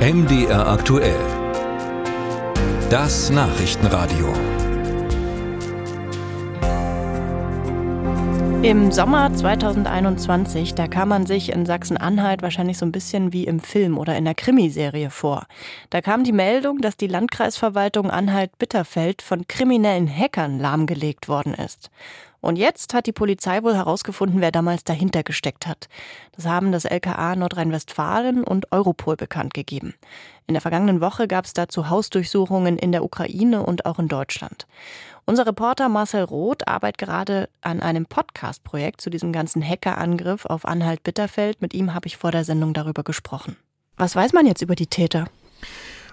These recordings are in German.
MDR aktuell. Das Nachrichtenradio. Im Sommer 2021, da kam man sich in Sachsen-Anhalt wahrscheinlich so ein bisschen wie im Film oder in der Krimiserie vor. Da kam die Meldung, dass die Landkreisverwaltung Anhalt-Bitterfeld von kriminellen Hackern lahmgelegt worden ist. Und jetzt hat die Polizei wohl herausgefunden, wer damals dahinter gesteckt hat. Das haben das LKA Nordrhein-Westfalen und Europol bekannt gegeben. In der vergangenen Woche gab es dazu Hausdurchsuchungen in der Ukraine und auch in Deutschland. Unser Reporter Marcel Roth arbeitet gerade an einem Podcast-Projekt zu diesem ganzen Hackerangriff auf Anhalt-Bitterfeld. Mit ihm habe ich vor der Sendung darüber gesprochen. Was weiß man jetzt über die Täter?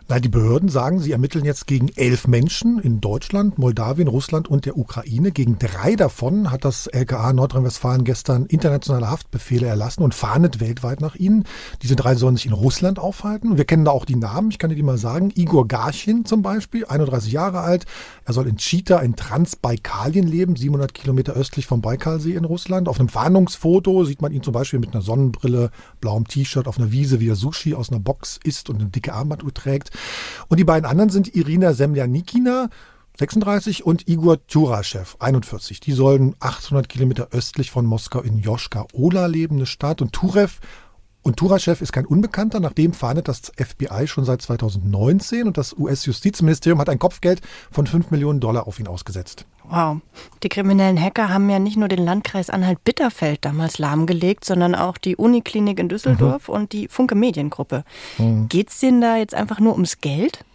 Nein, die Behörden sagen, sie ermitteln jetzt gegen elf Menschen in Deutschland, Moldawien, Russland und der Ukraine. Gegen drei davon hat das LKA Nordrhein-Westfalen gestern internationale Haftbefehle erlassen und fahndet weltweit nach ihnen. Diese drei sollen sich in Russland aufhalten. Wir kennen da auch die Namen, ich kann dir die mal sagen. Igor Garchin zum Beispiel, 31 Jahre alt. Er soll in Chita in Transbaikalien leben, 700 Kilometer östlich vom Baikalsee in Russland. Auf einem Fahndungsfoto sieht man ihn zum Beispiel mit einer Sonnenbrille, blauem T-Shirt auf einer Wiese, wie er Sushi aus einer Box isst und eine dicke Armbanduhr trägt. Und die beiden anderen sind Irina Semljanikina, 36 und Igor Turaschew, 41. Die sollen 800 Kilometer östlich von Moskau in Joschka-Ola leben, eine Stadt. Und Turev und Turaschew ist kein Unbekannter, nachdem fahndet das FBI schon seit 2019 und das US-Justizministerium hat ein Kopfgeld von 5 Millionen Dollar auf ihn ausgesetzt. Wow. Die kriminellen Hacker haben ja nicht nur den Landkreis Anhalt-Bitterfeld damals lahmgelegt, sondern auch die Uniklinik in Düsseldorf mhm. und die Funke Mediengruppe. Mhm. Geht es denen da jetzt einfach nur ums Geld?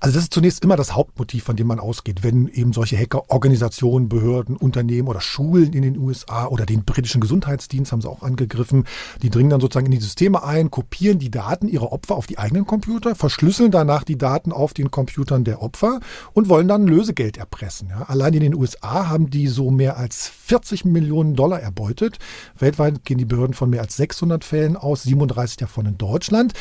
Also das ist zunächst immer das Hauptmotiv, von dem man ausgeht, wenn eben solche Hacker Organisationen, Behörden, Unternehmen oder Schulen in den USA oder den britischen Gesundheitsdienst haben sie auch angegriffen, die dringen dann sozusagen in die Systeme ein, kopieren die Daten ihrer Opfer auf die eigenen Computer, verschlüsseln danach die Daten auf den Computern der Opfer und wollen dann Lösegeld erpressen. Ja. Allein in den USA haben die so mehr als 40 Millionen Dollar erbeutet. Weltweit gehen die Behörden von mehr als 600 Fällen aus, 37 davon in Deutschland.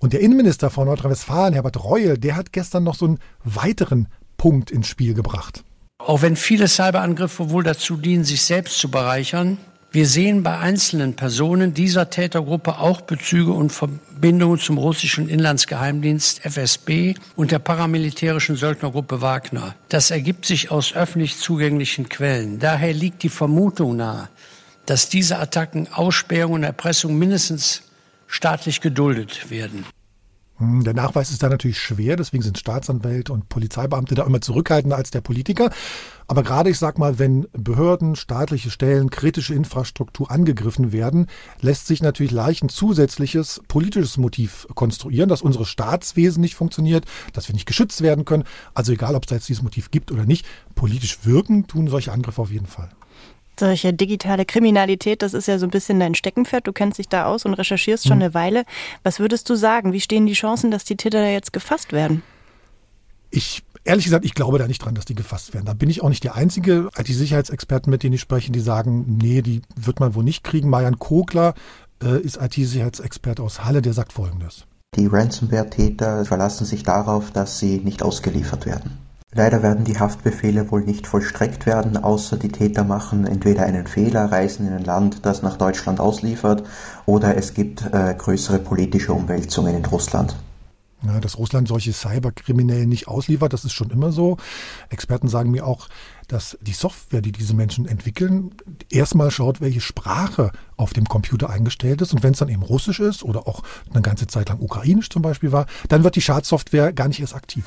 Und der Innenminister von Nordrhein-Westfalen, Herbert Reul, der hat gestern noch so einen weiteren Punkt ins Spiel gebracht. Auch wenn viele Cyberangriffe wohl dazu dienen, sich selbst zu bereichern, wir sehen bei einzelnen Personen dieser Tätergruppe auch Bezüge und Verbindungen zum russischen Inlandsgeheimdienst FSB und der paramilitärischen Söldnergruppe Wagner. Das ergibt sich aus öffentlich zugänglichen Quellen. Daher liegt die Vermutung nahe, dass diese Attacken, Ausspähungen und Erpressung mindestens staatlich geduldet werden. Hm, der Nachweis ist da natürlich schwer, deswegen sind Staatsanwälte und Polizeibeamte da immer zurückhaltender als der Politiker. Aber gerade, ich sag mal, wenn Behörden, staatliche Stellen, kritische Infrastruktur angegriffen werden, lässt sich natürlich leicht ein zusätzliches politisches Motiv konstruieren, dass unsere Staatswesen nicht funktioniert, dass wir nicht geschützt werden können. Also egal, ob es da jetzt dieses Motiv gibt oder nicht, politisch wirken tun solche Angriffe auf jeden Fall solche digitale Kriminalität, das ist ja so ein bisschen dein Steckenpferd. Du kennst dich da aus und recherchierst schon mhm. eine Weile. Was würdest du sagen? Wie stehen die Chancen, dass die Täter jetzt gefasst werden? Ich Ehrlich gesagt, ich glaube da nicht dran, dass die gefasst werden. Da bin ich auch nicht der einzige IT-Sicherheitsexperten, mit denen ich spreche, die sagen, nee, die wird man wohl nicht kriegen. Marian Kogler äh, ist IT-Sicherheitsexperte aus Halle, der sagt Folgendes. Die Ransomware-Täter verlassen sich darauf, dass sie nicht ausgeliefert werden. Leider werden die Haftbefehle wohl nicht vollstreckt werden, außer die Täter machen entweder einen Fehler, reisen in ein Land, das nach Deutschland ausliefert, oder es gibt äh, größere politische Umwälzungen in Russland. Ja, dass Russland solche Cyberkriminellen nicht ausliefert, das ist schon immer so. Experten sagen mir auch, dass die Software, die diese Menschen entwickeln, erstmal schaut, welche Sprache auf dem Computer eingestellt ist. Und wenn es dann eben Russisch ist oder auch eine ganze Zeit lang Ukrainisch zum Beispiel war, dann wird die Schadsoftware gar nicht erst aktiv.